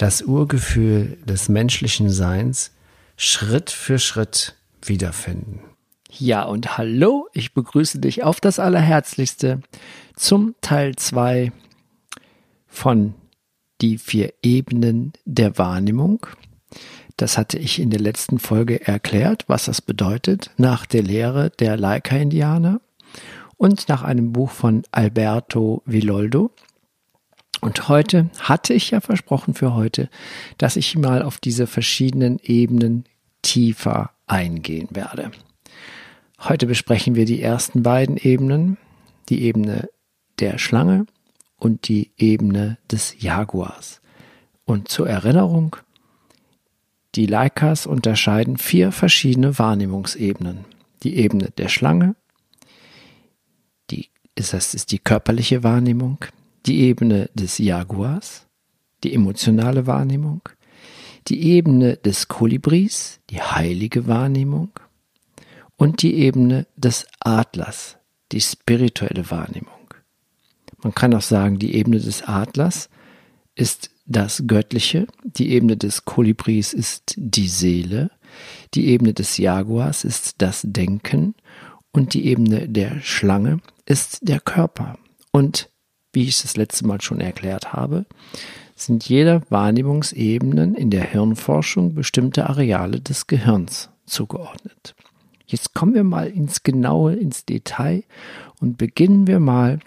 das Urgefühl des menschlichen Seins Schritt für Schritt wiederfinden. Ja, und hallo, ich begrüße dich auf das Allerherzlichste zum Teil 2 von Die vier Ebenen der Wahrnehmung. Das hatte ich in der letzten Folge erklärt, was das bedeutet, nach der Lehre der Laika-Indianer und nach einem Buch von Alberto Villoldo. Und heute hatte ich ja versprochen für heute, dass ich mal auf diese verschiedenen Ebenen tiefer eingehen werde. Heute besprechen wir die ersten beiden Ebenen, die Ebene der Schlange und die Ebene des Jaguars. Und zur Erinnerung, die Leikas unterscheiden vier verschiedene Wahrnehmungsebenen. Die Ebene der Schlange, die, das ist die körperliche Wahrnehmung, die Ebene des Jaguars, die emotionale Wahrnehmung, die Ebene des Kolibris, die heilige Wahrnehmung und die Ebene des Adlers, die spirituelle Wahrnehmung. Man kann auch sagen, die Ebene des Adlers ist das Göttliche, die Ebene des Kolibris ist die Seele, die Ebene des Jaguars ist das Denken und die Ebene der Schlange ist der Körper. Und wie ich es das letzte Mal schon erklärt habe, sind jeder Wahrnehmungsebenen in der Hirnforschung bestimmte Areale des Gehirns zugeordnet. Jetzt kommen wir mal ins Genaue, ins Detail und beginnen wir mal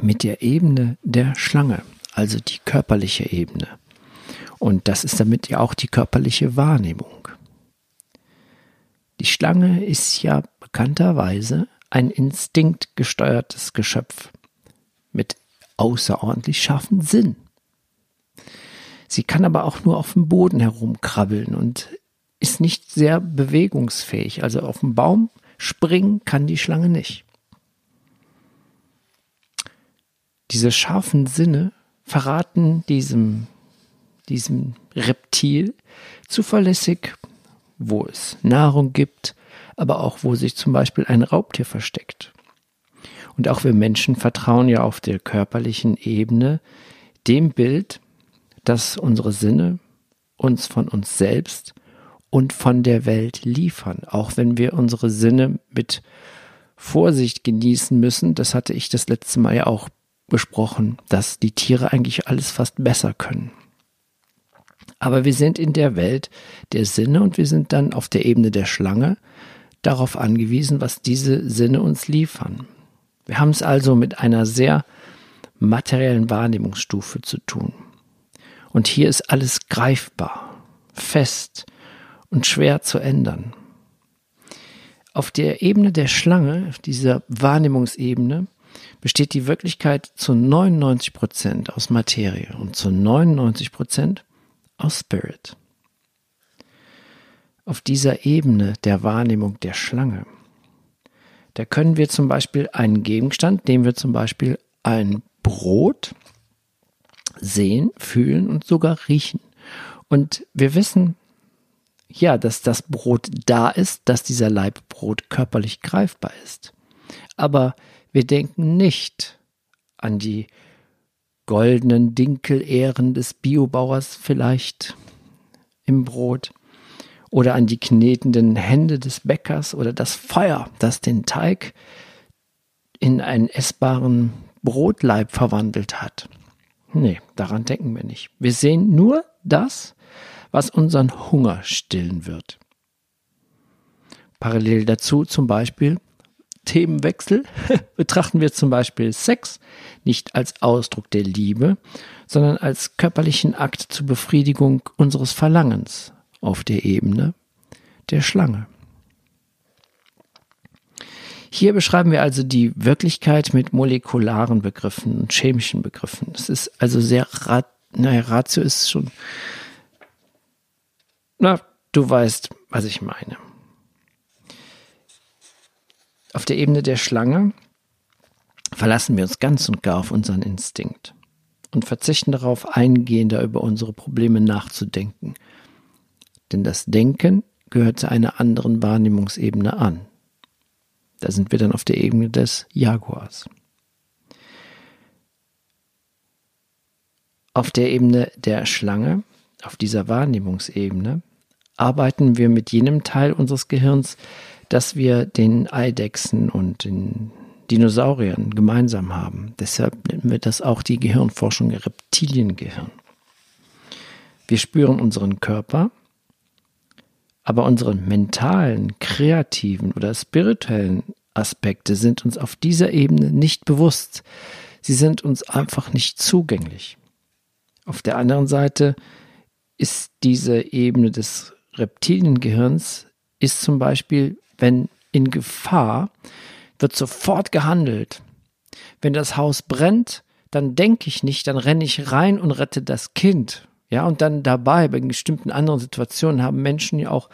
mit der Ebene der Schlange, also die körperliche Ebene. Und das ist damit ja auch die körperliche Wahrnehmung. Die Schlange ist ja bekannterweise ein instinktgesteuertes Geschöpf mit außerordentlich scharfen Sinn. Sie kann aber auch nur auf dem Boden herumkrabbeln und ist nicht sehr bewegungsfähig. Also auf dem Baum springen kann die Schlange nicht. Diese scharfen Sinne verraten diesem, diesem Reptil zuverlässig, wo es Nahrung gibt, aber auch wo sich zum Beispiel ein Raubtier versteckt. Und auch wir Menschen vertrauen ja auf der körperlichen Ebene dem Bild, das unsere Sinne uns von uns selbst und von der Welt liefern, auch wenn wir unsere Sinne mit Vorsicht genießen müssen. Das hatte ich das letzte Mal ja auch besprochen, dass die Tiere eigentlich alles fast besser können. Aber wir sind in der Welt der Sinne und wir sind dann auf der Ebene der Schlange darauf angewiesen, was diese Sinne uns liefern. Wir haben es also mit einer sehr materiellen Wahrnehmungsstufe zu tun. Und hier ist alles greifbar, fest und schwer zu ändern. Auf der Ebene der Schlange, auf dieser Wahrnehmungsebene, besteht die Wirklichkeit zu 99 Prozent aus Materie und zu 99 Prozent aus Spirit. Auf dieser Ebene der Wahrnehmung der Schlange da können wir zum Beispiel einen Gegenstand, nehmen wir zum Beispiel ein Brot, sehen, fühlen und sogar riechen. Und wir wissen, ja, dass das Brot da ist, dass dieser Leib Brot körperlich greifbar ist. Aber wir denken nicht an die goldenen Dinkel-Ähren des Biobauers vielleicht im Brot oder an die knetenden Hände des Bäckers oder das Feuer, das den Teig in einen essbaren Brotleib verwandelt hat. Nee, daran denken wir nicht. Wir sehen nur das, was unseren Hunger stillen wird. Parallel dazu zum Beispiel Themenwechsel betrachten wir zum Beispiel Sex nicht als Ausdruck der Liebe, sondern als körperlichen Akt zur Befriedigung unseres Verlangens, auf der Ebene der Schlange. Hier beschreiben wir also die Wirklichkeit mit molekularen Begriffen und chemischen Begriffen. Es ist also sehr, naja, Ratio ist schon Na, du weißt, was ich meine. Auf der Ebene der Schlange verlassen wir uns ganz und gar auf unseren Instinkt und verzichten darauf, eingehender über unsere Probleme nachzudenken. Denn das Denken gehört zu einer anderen Wahrnehmungsebene an. Da sind wir dann auf der Ebene des Jaguars. Auf der Ebene der Schlange, auf dieser Wahrnehmungsebene, arbeiten wir mit jenem Teil unseres Gehirns, das wir den Eidechsen und den Dinosauriern gemeinsam haben. Deshalb nennen wir das auch die Gehirnforschung Reptiliengehirn. Wir spüren unseren Körper, aber unsere mentalen, kreativen oder spirituellen Aspekte sind uns auf dieser Ebene nicht bewusst. Sie sind uns einfach nicht zugänglich. Auf der anderen Seite ist diese Ebene des Reptiliengehirns, ist zum Beispiel, wenn in Gefahr, wird sofort gehandelt. Wenn das Haus brennt, dann denke ich nicht, dann renne ich rein und rette das Kind. Ja, und dann dabei, bei bestimmten anderen Situationen haben Menschen ja auch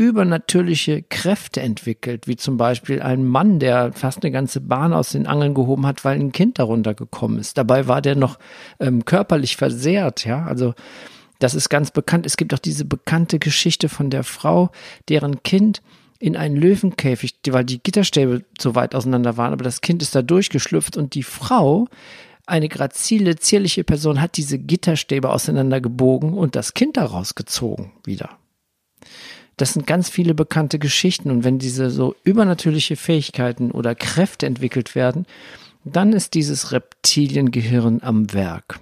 übernatürliche Kräfte entwickelt, wie zum Beispiel ein Mann, der fast eine ganze Bahn aus den Angeln gehoben hat, weil ein Kind darunter gekommen ist. Dabei war der noch ähm, körperlich versehrt, ja, also das ist ganz bekannt. Es gibt auch diese bekannte Geschichte von der Frau, deren Kind in einen Löwenkäfig, weil die Gitterstäbe so weit auseinander waren, aber das Kind ist da durchgeschlüpft und die Frau, eine grazile, zierliche Person, hat diese Gitterstäbe auseinandergebogen und das Kind daraus gezogen wieder. Das sind ganz viele bekannte Geschichten. Und wenn diese so übernatürliche Fähigkeiten oder Kräfte entwickelt werden, dann ist dieses Reptiliengehirn am Werk.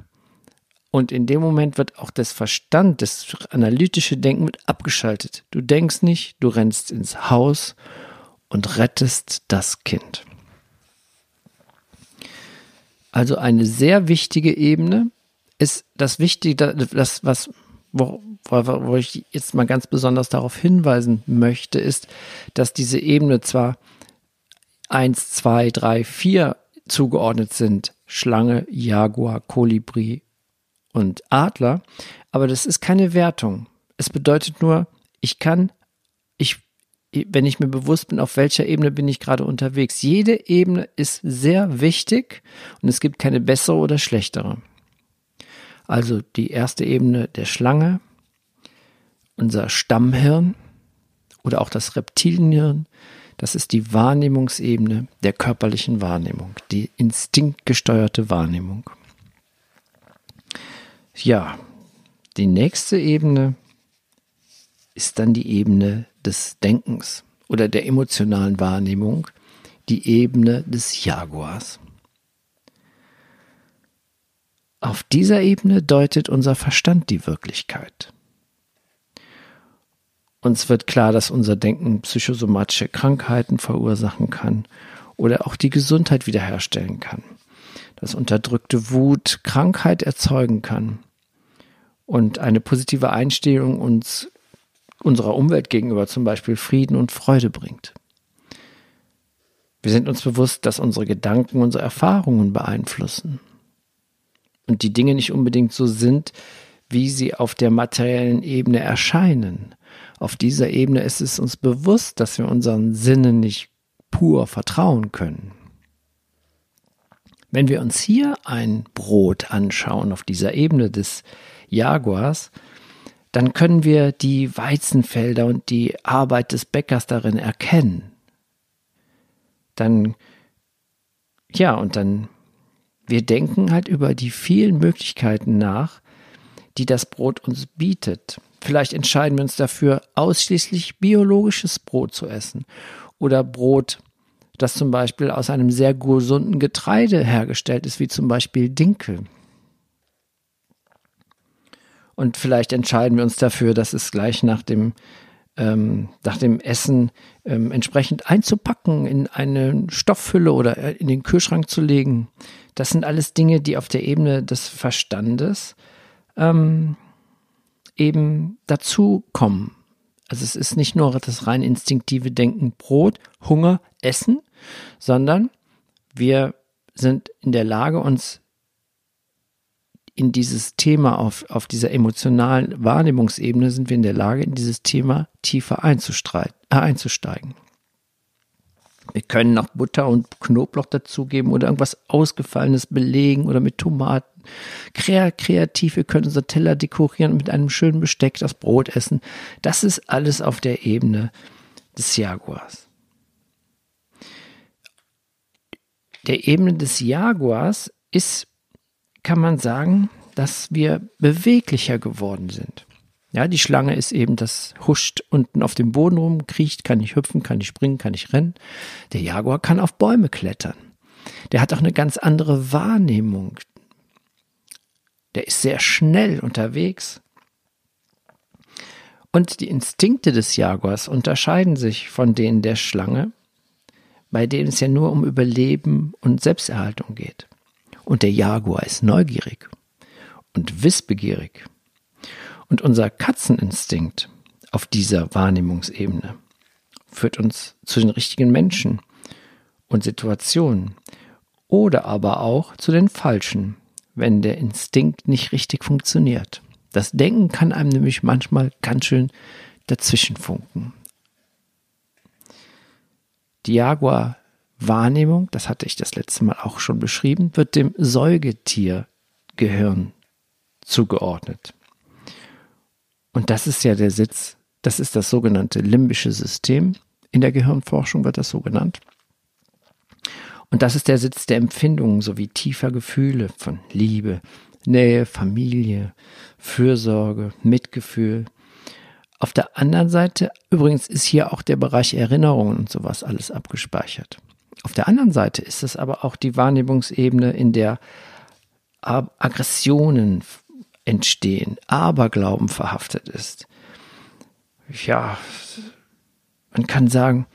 Und in dem Moment wird auch das Verstand, das analytische Denken mit abgeschaltet. Du denkst nicht, du rennst ins Haus und rettest das Kind. Also eine sehr wichtige Ebene ist das Wichtige, das, was wo, wo, ich jetzt mal ganz besonders darauf hinweisen möchte, ist, dass diese Ebene zwar 1, 2, 3, 4 zugeordnet sind, Schlange, Jaguar, Kolibri und Adler, aber das ist keine Wertung. Es bedeutet nur, ich kann, ich, wenn ich mir bewusst bin, auf welcher Ebene bin ich gerade unterwegs. Jede Ebene ist sehr wichtig und es gibt keine bessere oder schlechtere. Also die erste Ebene der Schlange, unser Stammhirn oder auch das Reptilienhirn, das ist die Wahrnehmungsebene der körperlichen Wahrnehmung, die instinktgesteuerte Wahrnehmung. Ja, die nächste Ebene ist dann die Ebene des Denkens oder der emotionalen Wahrnehmung, die Ebene des Jaguars. Auf dieser Ebene deutet unser Verstand die Wirklichkeit. Uns wird klar, dass unser Denken psychosomatische Krankheiten verursachen kann oder auch die Gesundheit wiederherstellen kann. Dass unterdrückte Wut Krankheit erzeugen kann und eine positive Einstellung uns unserer Umwelt gegenüber zum Beispiel Frieden und Freude bringt. Wir sind uns bewusst, dass unsere Gedanken unsere Erfahrungen beeinflussen und die Dinge nicht unbedingt so sind, wie sie auf der materiellen Ebene erscheinen. Auf dieser Ebene ist es uns bewusst, dass wir unseren Sinnen nicht pur vertrauen können. Wenn wir uns hier ein Brot anschauen auf dieser Ebene des Jaguars, dann können wir die Weizenfelder und die Arbeit des Bäckers darin erkennen. Dann, ja, und dann wir denken halt über die vielen Möglichkeiten nach, die das Brot uns bietet. Vielleicht entscheiden wir uns dafür, ausschließlich biologisches Brot zu essen oder Brot, das zum Beispiel aus einem sehr gesunden Getreide hergestellt ist, wie zum Beispiel Dinkel. Und vielleicht entscheiden wir uns dafür, dass es gleich nach dem ähm, nach dem Essen ähm, entsprechend einzupacken, in eine Stoffhülle oder äh, in den Kühlschrank zu legen. Das sind alles Dinge, die auf der Ebene des Verstandes ähm, eben dazu kommen. Also es ist nicht nur das rein instinktive Denken, Brot, Hunger, Essen, sondern wir sind in der Lage, uns in dieses Thema auf, auf dieser emotionalen Wahrnehmungsebene sind wir in der Lage, in dieses Thema tiefer äh, einzusteigen. Wir können noch Butter und Knoblauch dazugeben oder irgendwas Ausgefallenes belegen oder mit Tomaten. Kreativ, wir können unser Teller dekorieren und mit einem schönen Besteck das Brot essen. Das ist alles auf der Ebene des Jaguars. Der Ebene des Jaguars ist, kann man sagen, dass wir beweglicher geworden sind. Ja, die Schlange ist eben das huscht unten auf dem Boden rum, kriecht, kann nicht hüpfen, kann nicht springen, kann nicht rennen. Der Jaguar kann auf Bäume klettern. Der hat auch eine ganz andere Wahrnehmung. Der ist sehr schnell unterwegs. Und die Instinkte des Jaguars unterscheiden sich von denen der Schlange, bei denen es ja nur um Überleben und Selbsterhaltung geht. Und der Jaguar ist neugierig und wissbegierig. Und unser Katzeninstinkt auf dieser Wahrnehmungsebene führt uns zu den richtigen Menschen und Situationen oder aber auch zu den falschen, wenn der Instinkt nicht richtig funktioniert. Das Denken kann einem nämlich manchmal ganz schön dazwischenfunken. Die Jaguar-Wahrnehmung, das hatte ich das letzte Mal auch schon beschrieben, wird dem Säugetiergehirn zugeordnet. Und das ist ja der Sitz, das ist das sogenannte limbische System. In der Gehirnforschung wird das so genannt. Und das ist der Sitz der Empfindungen sowie tiefer Gefühle von Liebe, Nähe, Familie, Fürsorge, Mitgefühl. Auf der anderen Seite, übrigens ist hier auch der Bereich Erinnerungen und sowas alles abgespeichert. Auf der anderen Seite ist es aber auch die Wahrnehmungsebene, in der Aggressionen, entstehen, Aberglauben verhaftet ist. Ja, man kann sagen,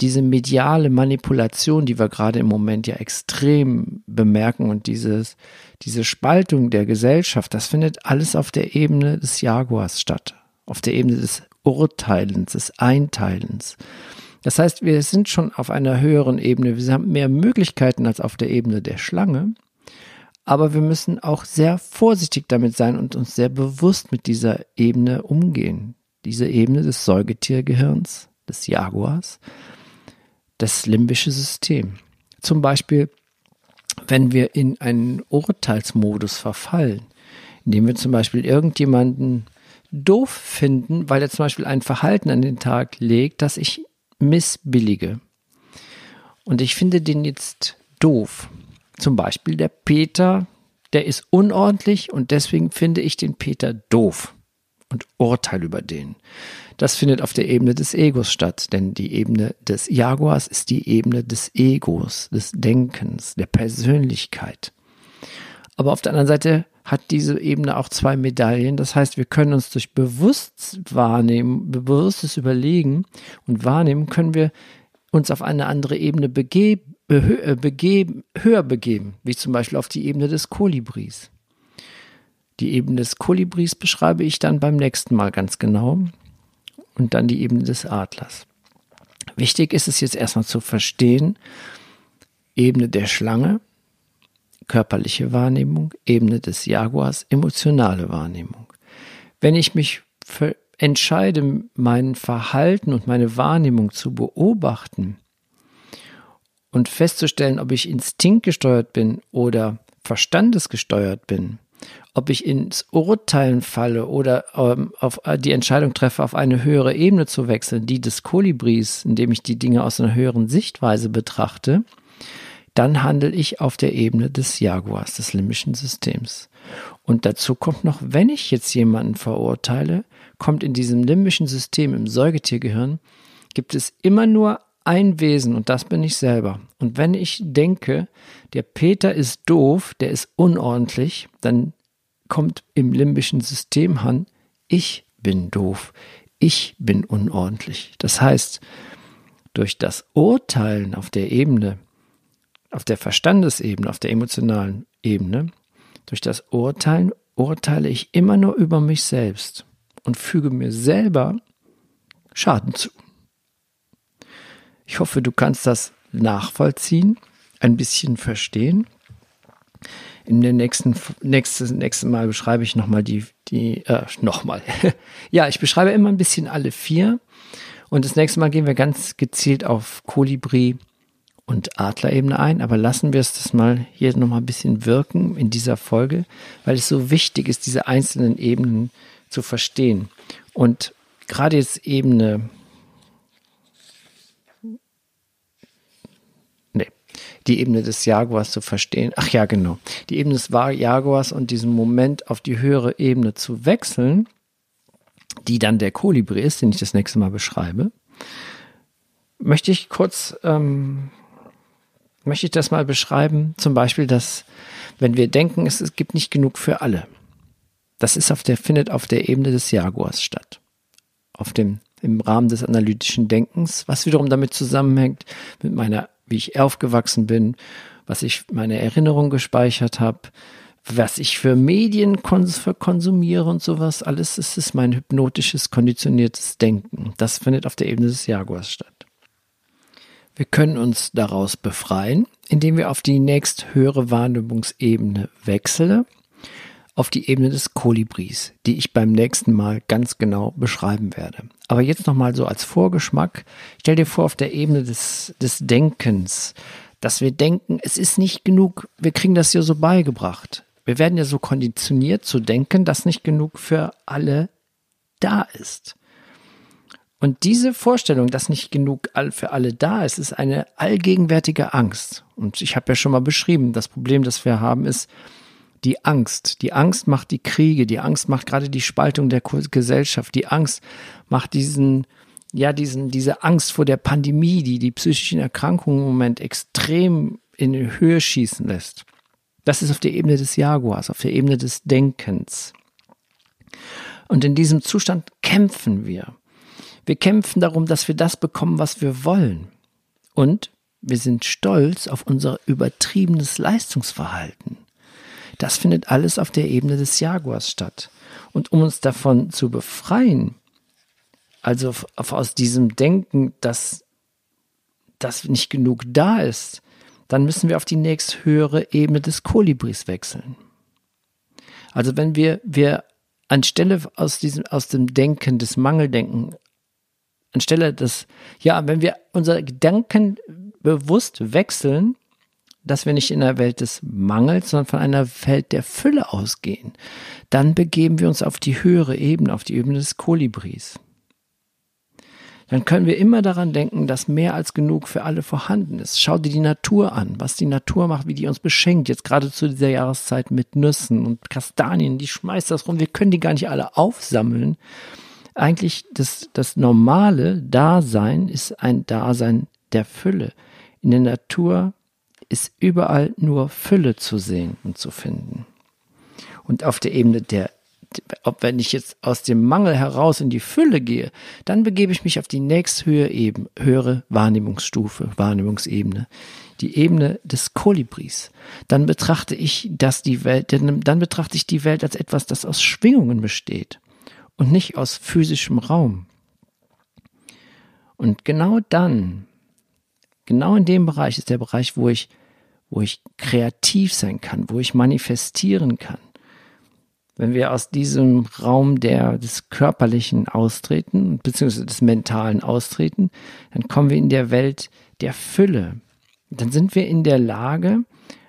diese mediale Manipulation, die wir gerade im Moment ja extrem bemerken und dieses, diese Spaltung der Gesellschaft, das findet alles auf der Ebene des Jaguars statt, auf der Ebene des Urteilens, des Einteilens. Das heißt, wir sind schon auf einer höheren Ebene, wir haben mehr Möglichkeiten als auf der Ebene der Schlange. Aber wir müssen auch sehr vorsichtig damit sein und uns sehr bewusst mit dieser Ebene umgehen. Diese Ebene des Säugetiergehirns, des Jaguars, das limbische System. Zum Beispiel, wenn wir in einen Urteilsmodus verfallen, indem wir zum Beispiel irgendjemanden doof finden, weil er zum Beispiel ein Verhalten an den Tag legt, das ich missbillige. Und ich finde den jetzt doof. Zum Beispiel der Peter, der ist unordentlich und deswegen finde ich den Peter doof und urteile über den. Das findet auf der Ebene des Egos statt, denn die Ebene des Jaguars ist die Ebene des Egos, des Denkens, der Persönlichkeit. Aber auf der anderen Seite hat diese Ebene auch zwei Medaillen. Das heißt, wir können uns durch bewusst wahrnehmen, bewusstes Überlegen und Wahrnehmen, können wir uns auf eine andere Ebene begeben, äh, begeben, höher begeben, wie zum Beispiel auf die Ebene des Kolibris. Die Ebene des Kolibris beschreibe ich dann beim nächsten Mal ganz genau und dann die Ebene des Adlers. Wichtig ist es jetzt erstmal zu verstehen, Ebene der Schlange, körperliche Wahrnehmung, Ebene des Jaguars, emotionale Wahrnehmung. Wenn ich mich entscheide, mein Verhalten und meine Wahrnehmung zu beobachten, und festzustellen, ob ich instinktgesteuert bin oder verstandesgesteuert bin, ob ich ins Urteilen falle oder ähm, auf äh, die Entscheidung treffe, auf eine höhere Ebene zu wechseln, die des Kolibris, indem ich die Dinge aus einer höheren Sichtweise betrachte, dann handle ich auf der Ebene des Jaguars, des limbischen Systems. Und dazu kommt noch, wenn ich jetzt jemanden verurteile, kommt in diesem limbischen System im Säugetiergehirn, gibt es immer nur ein Wesen und das bin ich selber. Und wenn ich denke, der Peter ist doof, der ist unordentlich, dann kommt im limbischen System an, ich bin doof, ich bin unordentlich. Das heißt, durch das Urteilen auf der Ebene, auf der Verstandesebene, auf der emotionalen Ebene, durch das Urteilen urteile ich immer nur über mich selbst und füge mir selber Schaden zu. Ich hoffe, du kannst das nachvollziehen, ein bisschen verstehen. In der nächsten, nächstes, nächsten Mal beschreibe ich nochmal die, die, äh, nochmal. ja, ich beschreibe immer ein bisschen alle vier. Und das nächste Mal gehen wir ganz gezielt auf Kolibri und Adlerebene ein, aber lassen wir es das mal hier nochmal ein bisschen wirken in dieser Folge, weil es so wichtig ist, diese einzelnen Ebenen zu verstehen. Und gerade jetzt Ebene die Ebene des Jaguars zu verstehen. Ach ja, genau. Die Ebene des Jaguars und diesen Moment auf die höhere Ebene zu wechseln, die dann der Kolibri ist, den ich das nächste Mal beschreibe, möchte ich kurz, ähm, möchte ich das mal beschreiben. Zum Beispiel, dass, wenn wir denken, es, es gibt nicht genug für alle. Das ist auf der, findet auf der Ebene des Jaguars statt. Auf dem, im Rahmen des analytischen Denkens, was wiederum damit zusammenhängt mit meiner wie ich aufgewachsen bin, was ich meine Erinnerung gespeichert habe, was ich für Medien konsumiere und sowas, alles ist mein hypnotisches, konditioniertes Denken. Das findet auf der Ebene des Jaguars statt. Wir können uns daraus befreien, indem wir auf die nächst höhere Wahrnehmungsebene wechseln auf die Ebene des Kolibris, die ich beim nächsten Mal ganz genau beschreiben werde. Aber jetzt nochmal so als Vorgeschmack. Stell dir vor, auf der Ebene des, des Denkens, dass wir denken, es ist nicht genug, wir kriegen das ja so beigebracht. Wir werden ja so konditioniert zu denken, dass nicht genug für alle da ist. Und diese Vorstellung, dass nicht genug für alle da ist, ist eine allgegenwärtige Angst. Und ich habe ja schon mal beschrieben, das Problem, das wir haben, ist, die Angst. Die Angst macht die Kriege, die Angst macht gerade die Spaltung der Gesellschaft, die Angst macht diesen, ja, diesen, diese Angst vor der Pandemie, die die psychischen Erkrankungen im Moment extrem in die Höhe schießen lässt. Das ist auf der Ebene des Jaguars, auf der Ebene des Denkens. Und in diesem Zustand kämpfen wir. Wir kämpfen darum, dass wir das bekommen, was wir wollen. Und wir sind stolz auf unser übertriebenes Leistungsverhalten. Das findet alles auf der Ebene des Jaguars statt. Und um uns davon zu befreien, also aus diesem Denken, dass das nicht genug da ist, dann müssen wir auf die nächst höhere Ebene des Kolibris wechseln. Also wenn wir, wir anstelle aus diesem, aus dem Denken, des Mangeldenken, anstelle des, ja, wenn wir unser Gedanken bewusst wechseln dass wir nicht in einer Welt des Mangels, sondern von einer Welt der Fülle ausgehen. Dann begeben wir uns auf die höhere Ebene, auf die Ebene des Kolibris. Dann können wir immer daran denken, dass mehr als genug für alle vorhanden ist. Schau dir die Natur an, was die Natur macht, wie die uns beschenkt, jetzt gerade zu dieser Jahreszeit mit Nüssen und Kastanien, die schmeißt das rum, wir können die gar nicht alle aufsammeln. Eigentlich das, das normale Dasein ist ein Dasein der Fülle. In der Natur ist überall nur Fülle zu sehen und zu finden. Und auf der Ebene der, ob wenn ich jetzt aus dem Mangel heraus in die Fülle gehe, dann begebe ich mich auf die nächsthöhere Ebene, höhere Wahrnehmungsstufe, Wahrnehmungsebene, die Ebene des Kolibris. Dann betrachte ich das die Welt, dann betrachte ich die Welt als etwas, das aus Schwingungen besteht und nicht aus physischem Raum. Und genau dann Genau in dem Bereich ist der Bereich, wo ich, wo ich kreativ sein kann, wo ich manifestieren kann. Wenn wir aus diesem Raum der, des Körperlichen austreten, beziehungsweise des Mentalen austreten, dann kommen wir in der Welt der Fülle. Dann sind wir in der Lage,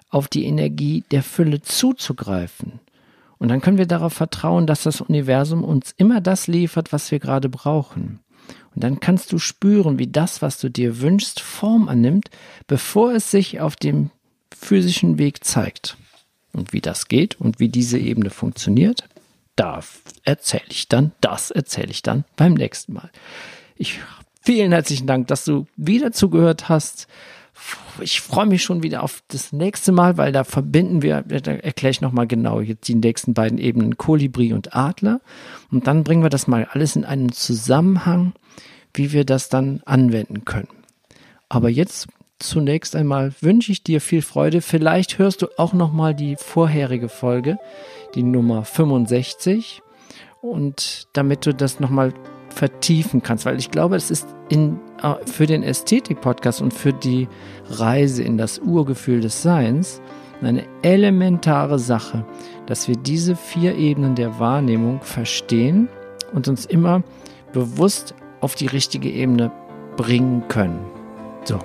auf die Energie der Fülle zuzugreifen. Und dann können wir darauf vertrauen, dass das Universum uns immer das liefert, was wir gerade brauchen. Und dann kannst du spüren, wie das, was du dir wünschst, Form annimmt, bevor es sich auf dem physischen Weg zeigt. Und wie das geht und wie diese Ebene funktioniert, da erzähle ich dann, das erzähle ich dann beim nächsten Mal. Ich vielen herzlichen Dank, dass du wieder zugehört hast. Ich freue mich schon wieder auf das nächste Mal, weil da verbinden wir, da erkläre ich nochmal genau jetzt die nächsten beiden Ebenen Kolibri und Adler. Und dann bringen wir das mal alles in einen Zusammenhang wie wir das dann anwenden können. Aber jetzt zunächst einmal wünsche ich dir viel Freude. Vielleicht hörst du auch noch mal die vorherige Folge, die Nummer 65 und damit du das noch mal vertiefen kannst, weil ich glaube, es ist in, äh, für den Ästhetik-Podcast und für die Reise in das Urgefühl des Seins eine elementare Sache, dass wir diese vier Ebenen der Wahrnehmung verstehen und uns immer bewusst auf die richtige Ebene bringen können. So,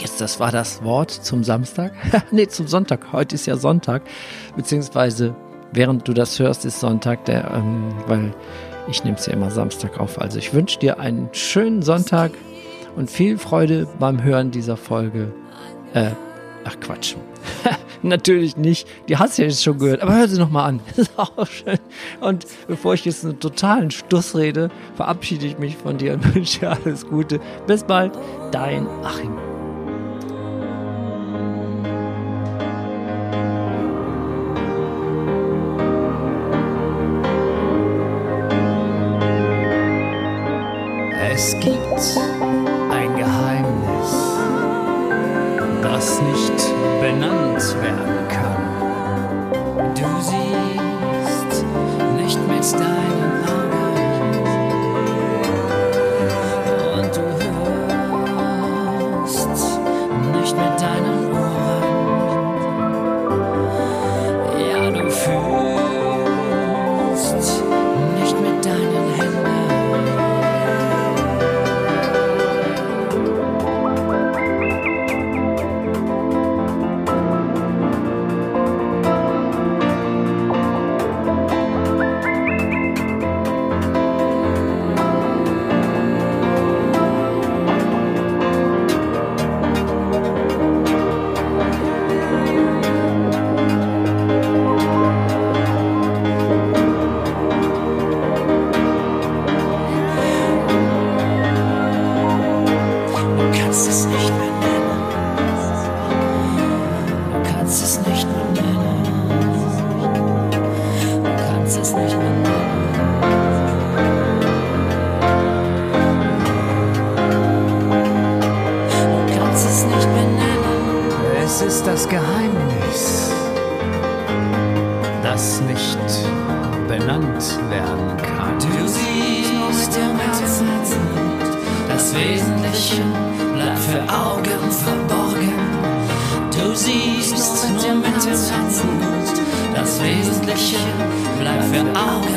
jetzt das war das Wort zum Samstag. nee, zum Sonntag. Heute ist ja Sonntag, beziehungsweise während du das hörst, ist Sonntag, der, ähm, weil ich nehme es ja immer Samstag auf. Also ich wünsche dir einen schönen Sonntag und viel Freude beim Hören dieser Folge. Äh, ach Quatsch. Natürlich nicht. Die hast du ja jetzt schon gehört. Aber hör sie nochmal an. Das ist auch schön. Und bevor ich jetzt einen totalen Stuss rede, verabschiede ich mich von dir und wünsche dir alles Gute. Bis bald. Dein Achim. Es gibt ein Geheimnis, das nicht benannt werden kann. Du siehst dem Herzen,